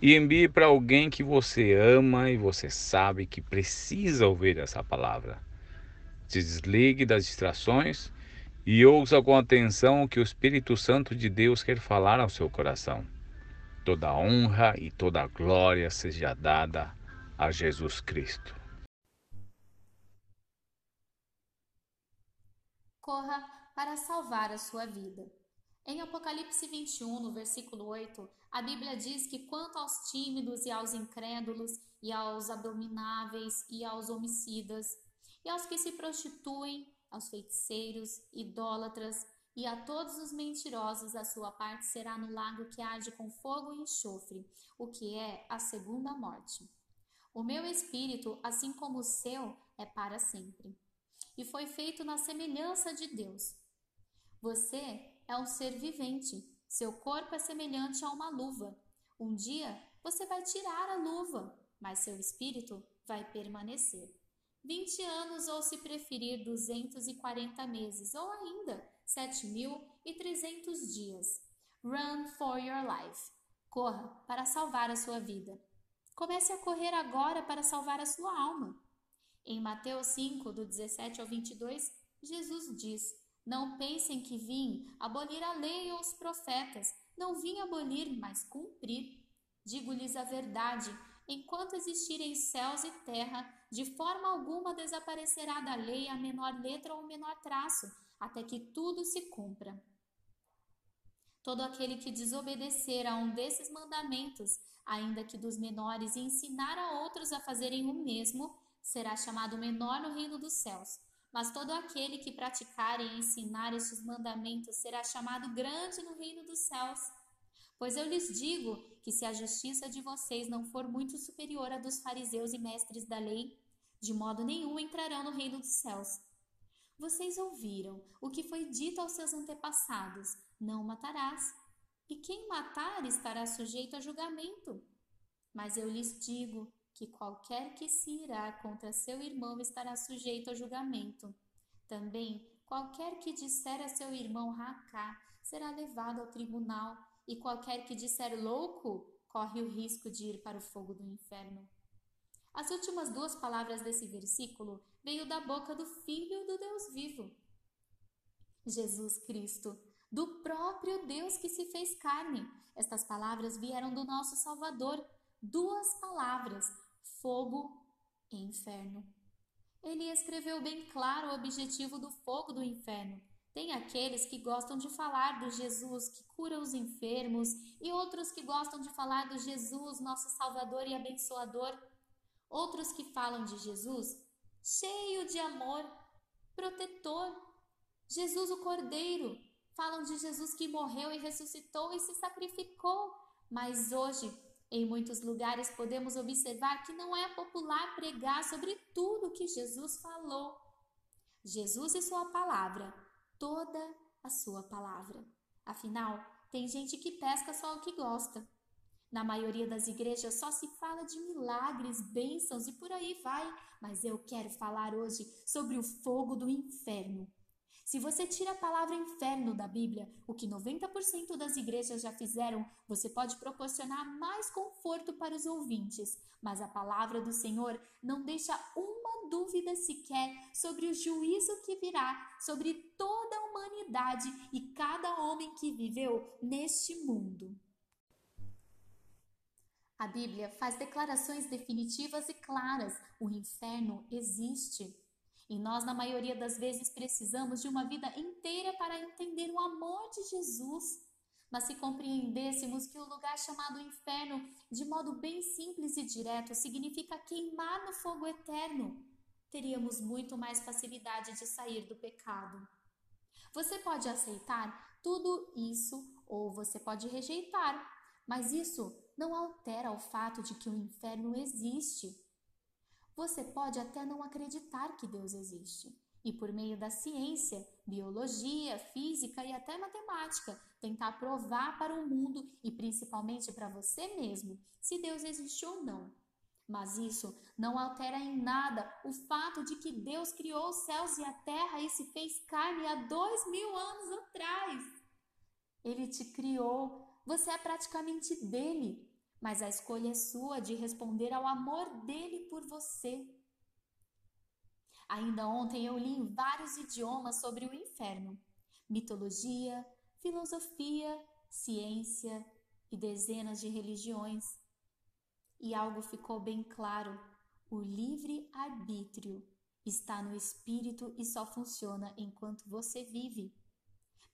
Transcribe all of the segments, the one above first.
e envie para alguém que você ama e você sabe que precisa ouvir essa palavra. Se desligue das distrações e ouça com atenção o que o Espírito Santo de Deus quer falar ao seu coração. Toda honra e toda glória seja dada a Jesus Cristo. Corra para salvar a sua vida. Em Apocalipse 21, no versículo 8, a Bíblia diz que quanto aos tímidos e aos incrédulos, e aos abomináveis e aos homicidas, e aos que se prostituem, aos feiticeiros, idólatras, e a todos os mentirosos a sua parte será no lago que arde com fogo e enxofre, o que é a segunda morte. O meu espírito, assim como o seu, é para sempre. E foi feito na semelhança de Deus. Você é um ser vivente. Seu corpo é semelhante a uma luva. Um dia você vai tirar a luva, mas seu espírito vai permanecer. 20 anos ou se preferir 240 meses ou ainda 7.300 dias. Run for your life. Corra para salvar a sua vida. Comece a correr agora para salvar a sua alma. Em Mateus 5, do 17 ao 22, Jesus diz: não pensem que vim abolir a lei ou os profetas. Não vim abolir, mas cumprir. Digo-lhes a verdade: enquanto existirem céus e terra, de forma alguma desaparecerá da lei a menor letra ou o menor traço, até que tudo se cumpra. Todo aquele que desobedecer a um desses mandamentos, ainda que dos menores, e ensinar a outros a fazerem o mesmo, será chamado menor no reino dos céus. Mas todo aquele que praticar e ensinar estes mandamentos será chamado grande no reino dos céus. Pois eu lhes digo que se a justiça de vocês não for muito superior à dos fariseus e mestres da lei, de modo nenhum entrarão no reino dos céus. Vocês ouviram o que foi dito aos seus antepassados: não matarás. E quem matar estará sujeito a julgamento. Mas eu lhes digo que qualquer que se irá contra seu irmão estará sujeito a julgamento. Também, qualquer que disser a seu irmão racá será levado ao tribunal, e qualquer que disser louco corre o risco de ir para o fogo do inferno. As últimas duas palavras desse versículo veio da boca do Filho do Deus vivo. Jesus Cristo, do próprio Deus que se fez carne. Estas palavras vieram do nosso Salvador. Duas palavras, fogo e inferno. Ele escreveu bem claro o objetivo do fogo do inferno. Tem aqueles que gostam de falar do Jesus que cura os enfermos e outros que gostam de falar do Jesus, nosso Salvador e abençoador. Outros que falam de Jesus cheio de amor, protetor. Jesus o Cordeiro. Falam de Jesus que morreu e ressuscitou e se sacrificou. Mas hoje em muitos lugares podemos observar que não é popular pregar sobre tudo que Jesus falou. Jesus e sua palavra, toda a sua palavra. Afinal, tem gente que pesca só o que gosta. Na maioria das igrejas só se fala de milagres, bênçãos e por aí vai, mas eu quero falar hoje sobre o fogo do inferno. Se você tira a palavra inferno da Bíblia, o que 90% das igrejas já fizeram, você pode proporcionar mais conforto para os ouvintes. Mas a palavra do Senhor não deixa uma dúvida sequer sobre o juízo que virá sobre toda a humanidade e cada homem que viveu neste mundo. A Bíblia faz declarações definitivas e claras: o inferno existe. E nós, na maioria das vezes, precisamos de uma vida inteira para entender o amor de Jesus. Mas se compreendêssemos que o lugar chamado inferno, de modo bem simples e direto, significa queimar no fogo eterno, teríamos muito mais facilidade de sair do pecado. Você pode aceitar tudo isso ou você pode rejeitar, mas isso não altera o fato de que o inferno existe. Você pode até não acreditar que Deus existe, e por meio da ciência, biologia, física e até matemática, tentar provar para o mundo e principalmente para você mesmo se Deus existe ou não. Mas isso não altera em nada o fato de que Deus criou os céus e a terra e se fez carne há dois mil anos atrás. Ele te criou, você é praticamente dele, mas a escolha é sua de responder ao amor dele por você. Ainda ontem eu li em vários idiomas sobre o inferno: mitologia, filosofia, ciência e dezenas de religiões. E algo ficou bem claro: o livre-arbítrio está no espírito e só funciona enquanto você vive.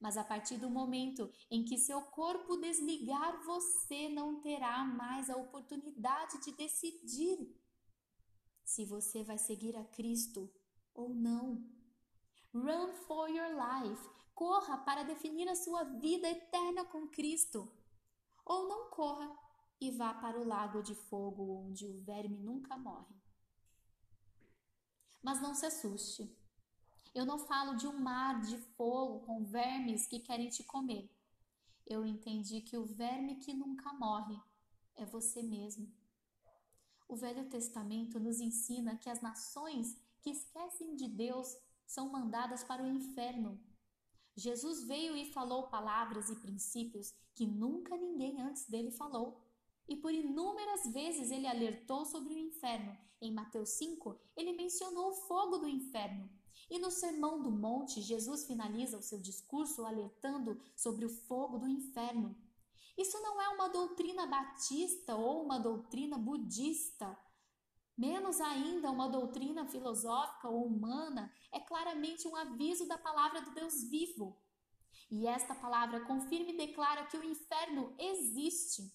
Mas a partir do momento em que seu corpo desligar, você não terá mais a oportunidade de decidir se você vai seguir a Cristo ou não. Run for your life. Corra para definir a sua vida eterna com Cristo. Ou não corra e vá para o lago de fogo onde o verme nunca morre. Mas não se assuste. Eu não falo de um mar de fogo com vermes que querem te comer. Eu entendi que o verme que nunca morre é você mesmo. O Velho Testamento nos ensina que as nações que esquecem de Deus são mandadas para o inferno. Jesus veio e falou palavras e princípios que nunca ninguém antes dele falou. E por inúmeras vezes ele alertou sobre o inferno. Em Mateus 5, ele mencionou o fogo do inferno. E no Sermão do Monte, Jesus finaliza o seu discurso alertando sobre o fogo do inferno. Isso não é uma doutrina batista ou uma doutrina budista, menos ainda uma doutrina filosófica ou humana, é claramente um aviso da palavra do Deus vivo. E esta palavra confirma e declara que o inferno existe.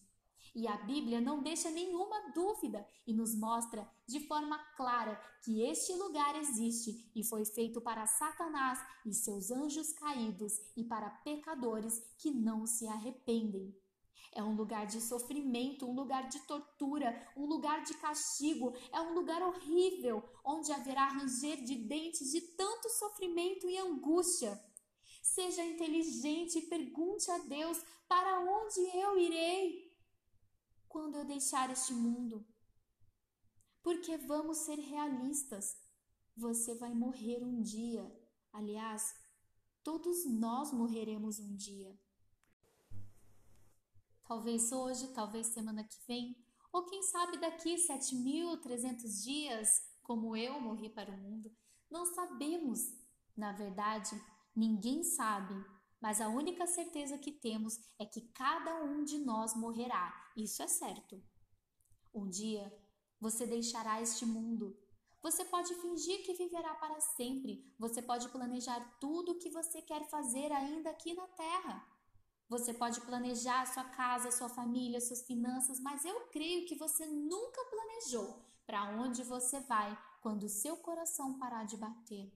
E a Bíblia não deixa nenhuma dúvida e nos mostra de forma clara que este lugar existe e foi feito para Satanás e seus anjos caídos e para pecadores que não se arrependem. É um lugar de sofrimento, um lugar de tortura, um lugar de castigo, é um lugar horrível, onde haverá ranger de dentes de tanto sofrimento e angústia. Seja inteligente e pergunte a Deus: para onde eu irei? Quando eu deixar este mundo. Porque vamos ser realistas. Você vai morrer um dia. Aliás, todos nós morreremos um dia. Talvez hoje, talvez semana que vem, ou quem sabe daqui 7.300 dias, como eu morri para o mundo. Não sabemos. Na verdade, ninguém sabe mas a única certeza que temos é que cada um de nós morrerá, isso é certo. Um dia você deixará este mundo. Você pode fingir que viverá para sempre, você pode planejar tudo o que você quer fazer ainda aqui na Terra. Você pode planejar sua casa, sua família, suas finanças, mas eu creio que você nunca planejou para onde você vai quando seu coração parar de bater.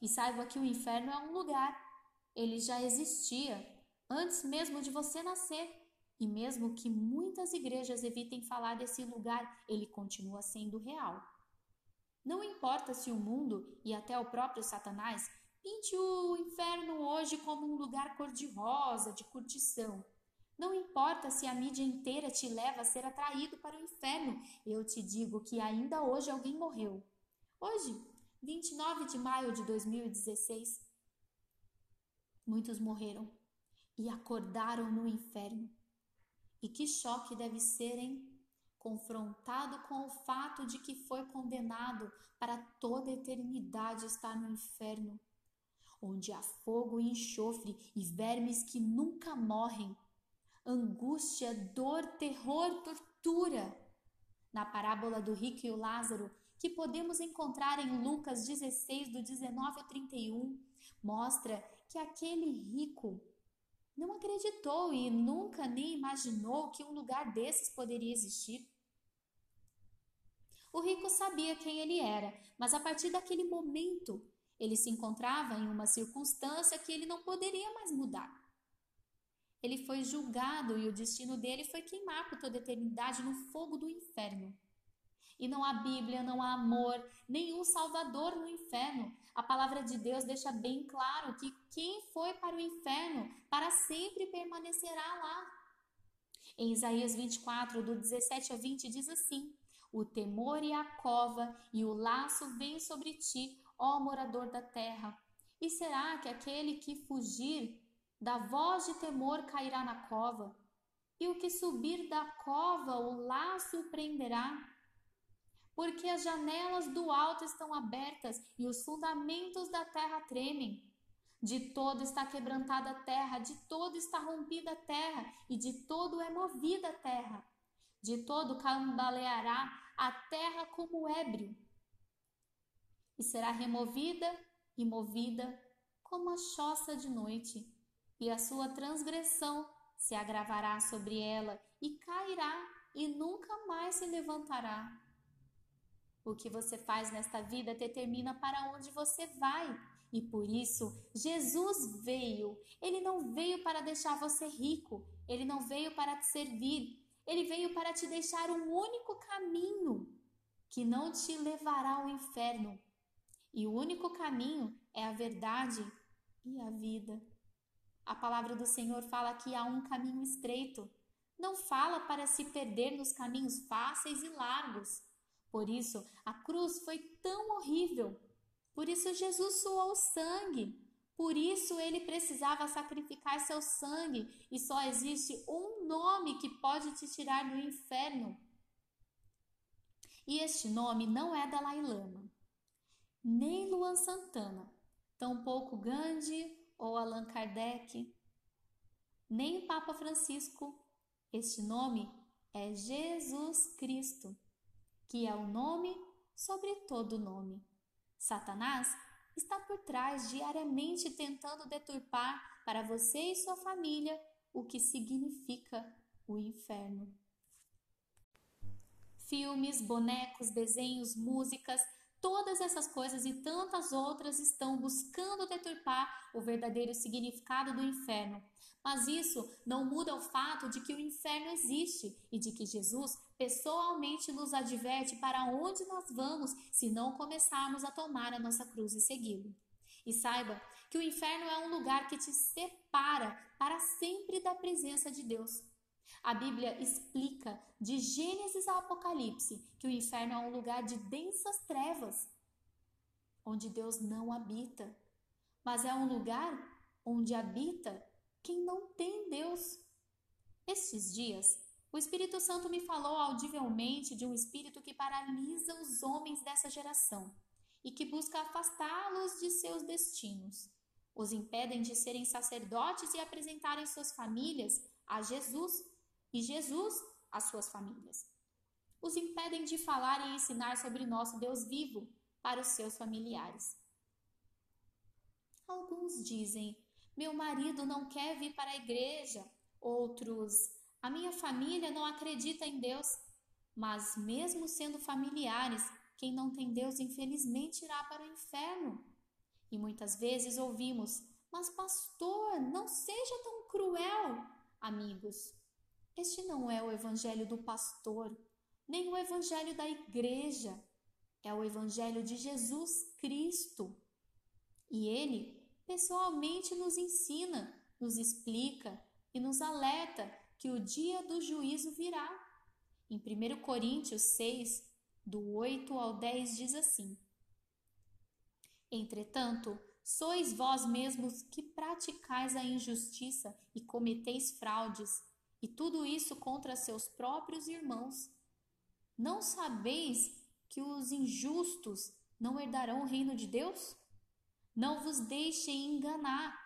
E saiba que o inferno é um lugar ele já existia antes mesmo de você nascer. E mesmo que muitas igrejas evitem falar desse lugar, ele continua sendo real. Não importa se o mundo e até o próprio Satanás pinte o inferno hoje como um lugar cor-de-rosa, de curtição. Não importa se a mídia inteira te leva a ser atraído para o inferno, eu te digo que ainda hoje alguém morreu. Hoje, 29 de maio de 2016, Muitos morreram e acordaram no inferno. E que choque deve ser, hein? Confrontado com o fato de que foi condenado para toda a eternidade estar no inferno, onde há fogo e enxofre e vermes que nunca morrem, angústia, dor, terror, tortura. Na parábola do rico e o Lázaro, que podemos encontrar em Lucas 16, do 19 ao 31, mostra que aquele rico não acreditou e nunca nem imaginou que um lugar desses poderia existir. O rico sabia quem ele era, mas a partir daquele momento ele se encontrava em uma circunstância que ele não poderia mais mudar. Ele foi julgado e o destino dele foi queimar por toda eternidade no fogo do inferno. E não há Bíblia, não há amor, nenhum Salvador no inferno. A palavra de Deus deixa bem claro que quem foi para o inferno para sempre permanecerá lá. Em Isaías 24, do 17 a 20, diz assim: O temor e a cova e o laço vêm sobre ti, ó morador da terra. E será que aquele que fugir da voz de temor cairá na cova? E o que subir da cova, o laço prenderá? Porque as janelas do alto estão abertas e os fundamentos da terra tremem. De todo está quebrantada a terra, de todo está rompida a terra, e de todo é movida a terra. De todo cambaleará a terra como ébrio, e será removida e movida como a choça de noite, e a sua transgressão se agravará sobre ela, e cairá, e nunca mais se levantará. O que você faz nesta vida determina para onde você vai. E por isso, Jesus veio. Ele não veio para deixar você rico, ele não veio para te servir, ele veio para te deixar um único caminho que não te levará ao inferno. E o único caminho é a verdade e a vida. A palavra do Senhor fala que há um caminho estreito. Não fala para se perder nos caminhos fáceis e largos. Por isso, a cruz foi tão horrível por isso Jesus suou sangue. Por isso ele precisava sacrificar seu sangue e só existe um nome que pode te tirar do inferno. E este nome não é Dalai Lama, nem Luan Santana, tampouco Gandhi ou Allan Kardec, nem Papa Francisco. Este nome é Jesus Cristo, que é o nome sobre todo nome. Satanás está por trás diariamente tentando deturpar para você e sua família o que significa o inferno. Filmes, bonecos, desenhos, músicas, todas essas coisas e tantas outras estão buscando deturpar o verdadeiro significado do inferno, mas isso não muda o fato de que o inferno existe e de que Jesus pessoalmente nos adverte para onde nós vamos se não começarmos a tomar a nossa cruz e segui-lo. E saiba que o inferno é um lugar que te separa para sempre da presença de Deus. A Bíblia explica de Gênesis ao Apocalipse que o inferno é um lugar de densas trevas, onde Deus não habita, mas é um lugar onde habita quem não tem Deus. Estes dias, o Espírito Santo me falou audivelmente de um espírito que paralisa os homens dessa geração e que busca afastá-los de seus destinos. Os impedem de serem sacerdotes e apresentarem suas famílias a Jesus e Jesus às suas famílias. Os impedem de falar e ensinar sobre nosso Deus vivo para os seus familiares. Alguns dizem: meu marido não quer vir para a igreja. Outros, a minha família não acredita em Deus. Mas, mesmo sendo familiares, quem não tem Deus infelizmente irá para o inferno. E muitas vezes ouvimos: Mas, pastor, não seja tão cruel. Amigos, este não é o evangelho do pastor, nem o evangelho da igreja. É o evangelho de Jesus Cristo. E ele pessoalmente nos ensina, nos explica e nos alerta que o dia do juízo virá. Em 1 Coríntios 6, do 8 ao 10, diz assim: Entretanto, sois vós mesmos que praticais a injustiça e cometeis fraudes, e tudo isso contra seus próprios irmãos. Não sabeis que os injustos não herdarão o reino de Deus? Não vos deixem enganar,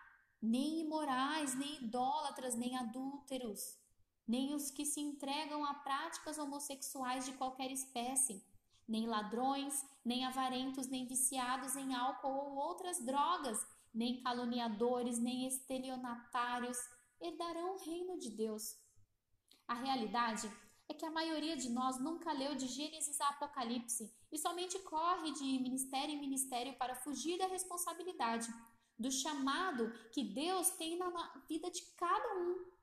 nem imorais, nem idólatras, nem adúlteros, nem os que se entregam a práticas homossexuais de qualquer espécie, nem ladrões, nem avarentos, nem viciados em álcool ou outras drogas, nem caluniadores, nem estelionatários herdarão o reino de Deus. A realidade é que a maioria de nós nunca leu de Gênesis a Apocalipse e somente corre de ministério em ministério para fugir da responsabilidade, do chamado que Deus tem na vida de cada um.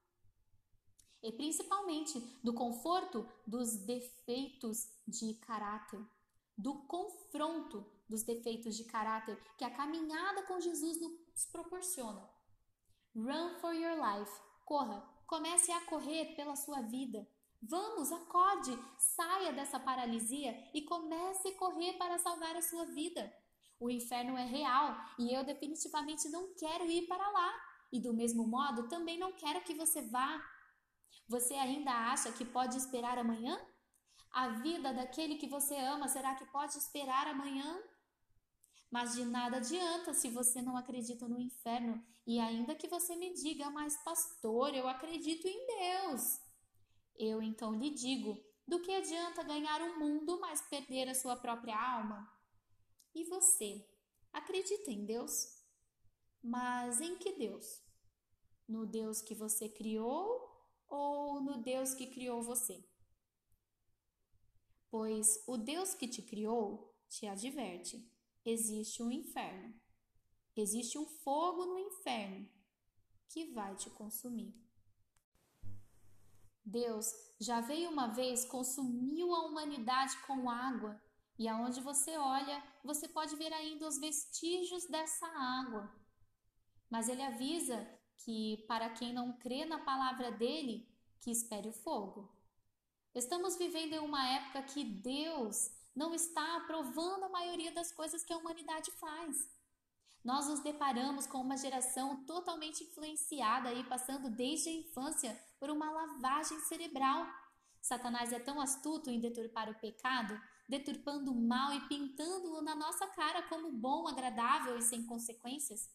E principalmente do conforto dos defeitos de caráter, do confronto dos defeitos de caráter que a caminhada com Jesus nos proporciona. Run for your life. Corra, comece a correr pela sua vida. Vamos, acorde, saia dessa paralisia e comece a correr para salvar a sua vida. O inferno é real e eu definitivamente não quero ir para lá. E do mesmo modo, também não quero que você vá. Você ainda acha que pode esperar amanhã? A vida daquele que você ama, será que pode esperar amanhã? Mas de nada adianta se você não acredita no inferno e ainda que você me diga, mas pastor, eu acredito em Deus. Eu então lhe digo: do que adianta ganhar o um mundo, mas perder a sua própria alma? E você, acredita em Deus? Mas em que Deus? No Deus que você criou ou no Deus que criou você? Pois o Deus que te criou te adverte: existe um inferno, existe um fogo no inferno que vai te consumir. Deus já veio uma vez, consumiu a humanidade com água, e aonde você olha, você pode ver ainda os vestígios dessa água. Mas ele avisa que para quem não crê na palavra dele, que espere o fogo. Estamos vivendo em uma época que Deus não está aprovando a maioria das coisas que a humanidade faz. Nós nos deparamos com uma geração totalmente influenciada e passando desde a infância por uma lavagem cerebral. Satanás é tão astuto em deturpar o pecado, deturpando o mal e pintando-o na nossa cara como bom, agradável e sem consequências.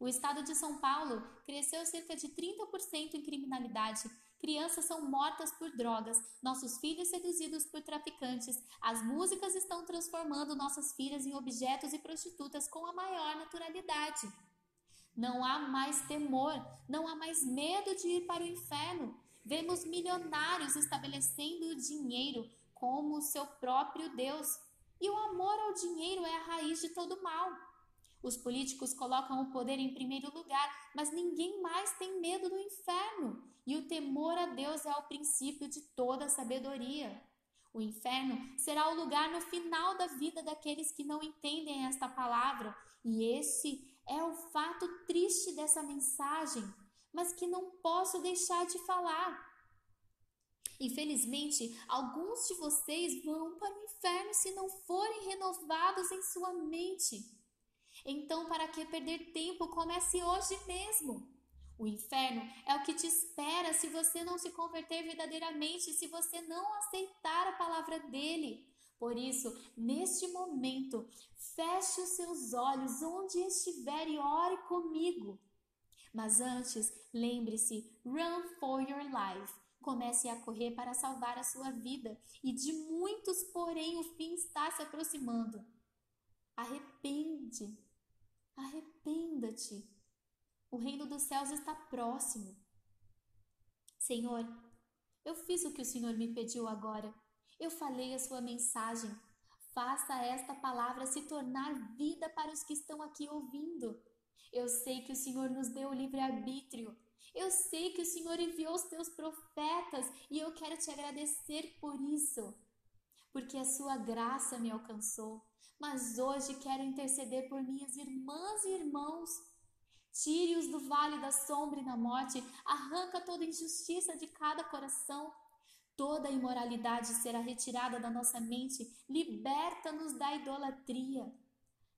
O estado de São Paulo cresceu cerca de 30% em criminalidade. Crianças são mortas por drogas, nossos filhos seduzidos por traficantes. As músicas estão transformando nossas filhas em objetos e prostitutas com a maior naturalidade. Não há mais temor, não há mais medo de ir para o inferno. Vemos milionários estabelecendo o dinheiro como seu próprio Deus. E o amor ao dinheiro é a raiz de todo mal. Os políticos colocam o poder em primeiro lugar, mas ninguém mais tem medo do inferno. E o temor a Deus é o princípio de toda sabedoria. O inferno será o lugar no final da vida daqueles que não entendem esta palavra, e esse é o fato triste dessa mensagem, mas que não posso deixar de falar. Infelizmente, alguns de vocês vão para o inferno se não forem renovados em sua mente. Então, para que perder tempo? Comece hoje mesmo. O inferno é o que te espera se você não se converter verdadeiramente, se você não aceitar a palavra dele. Por isso, neste momento, feche os seus olhos onde estiver e ore comigo. Mas antes, lembre-se: run for your life. Comece a correr para salvar a sua vida, e de muitos, porém, o fim está se aproximando. Arrepende Arrependa-te. O reino dos céus está próximo. Senhor, eu fiz o que o Senhor me pediu agora. Eu falei a sua mensagem. Faça esta palavra se tornar vida para os que estão aqui ouvindo. Eu sei que o Senhor nos deu o livre-arbítrio. Eu sei que o Senhor enviou os teus profetas e eu quero te agradecer por isso, porque a sua graça me alcançou mas hoje quero interceder por minhas irmãs e irmãos. Tire-os do vale da sombra e da morte, arranca toda injustiça de cada coração. Toda imoralidade será retirada da nossa mente, liberta-nos da idolatria.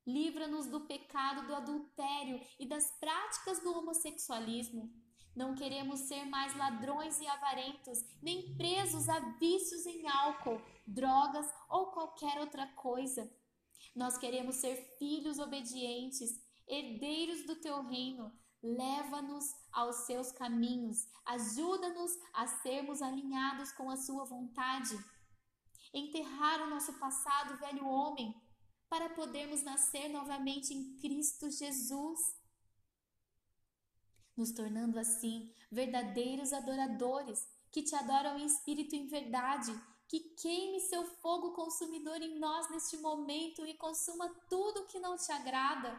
Livra-nos do pecado do adultério e das práticas do homossexualismo. Não queremos ser mais ladrões e avarentos, nem presos a vícios em álcool, drogas ou qualquer outra coisa. Nós queremos ser filhos obedientes, herdeiros do teu reino. Leva-nos aos seus caminhos, ajuda-nos a sermos alinhados com a sua vontade. Enterrar o nosso passado, velho homem, para podermos nascer novamente em Cristo Jesus, nos tornando assim verdadeiros adoradores que te adoram em espírito e em verdade que queime seu fogo consumidor em nós neste momento e consuma tudo que não te agrada.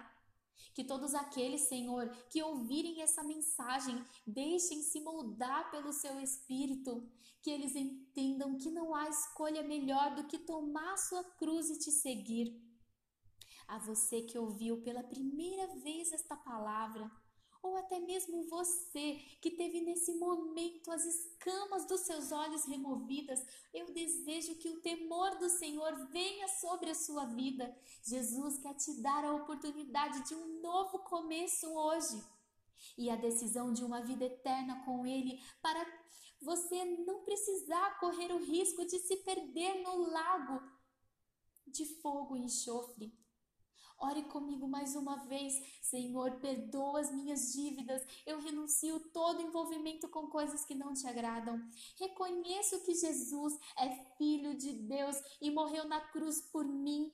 Que todos aqueles, Senhor, que ouvirem essa mensagem, deixem se moldar pelo seu espírito, que eles entendam que não há escolha melhor do que tomar sua cruz e te seguir. A você que ouviu pela primeira vez esta palavra, ou até mesmo você que teve nesse momento as escamas dos seus olhos removidas, eu desejo que o temor do Senhor venha sobre a sua vida. Jesus quer te dar a oportunidade de um novo começo hoje e a decisão de uma vida eterna com Ele para você não precisar correr o risco de se perder no lago de fogo e enxofre. Ore comigo mais uma vez. Senhor, perdoa as minhas dívidas. Eu renuncio todo envolvimento com coisas que não te agradam. Reconheço que Jesus é filho de Deus e morreu na cruz por mim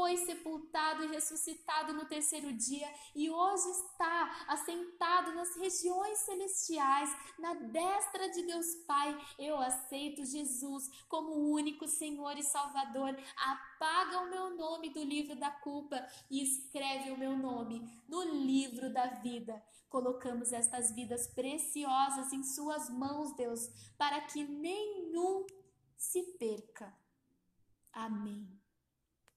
foi sepultado e ressuscitado no terceiro dia e hoje está assentado nas regiões celestiais, na destra de Deus Pai. Eu aceito Jesus como o único Senhor e Salvador. Apaga o meu nome do livro da culpa e escreve o meu nome no livro da vida. Colocamos estas vidas preciosas em Suas mãos, Deus, para que nenhum se perca. Amém.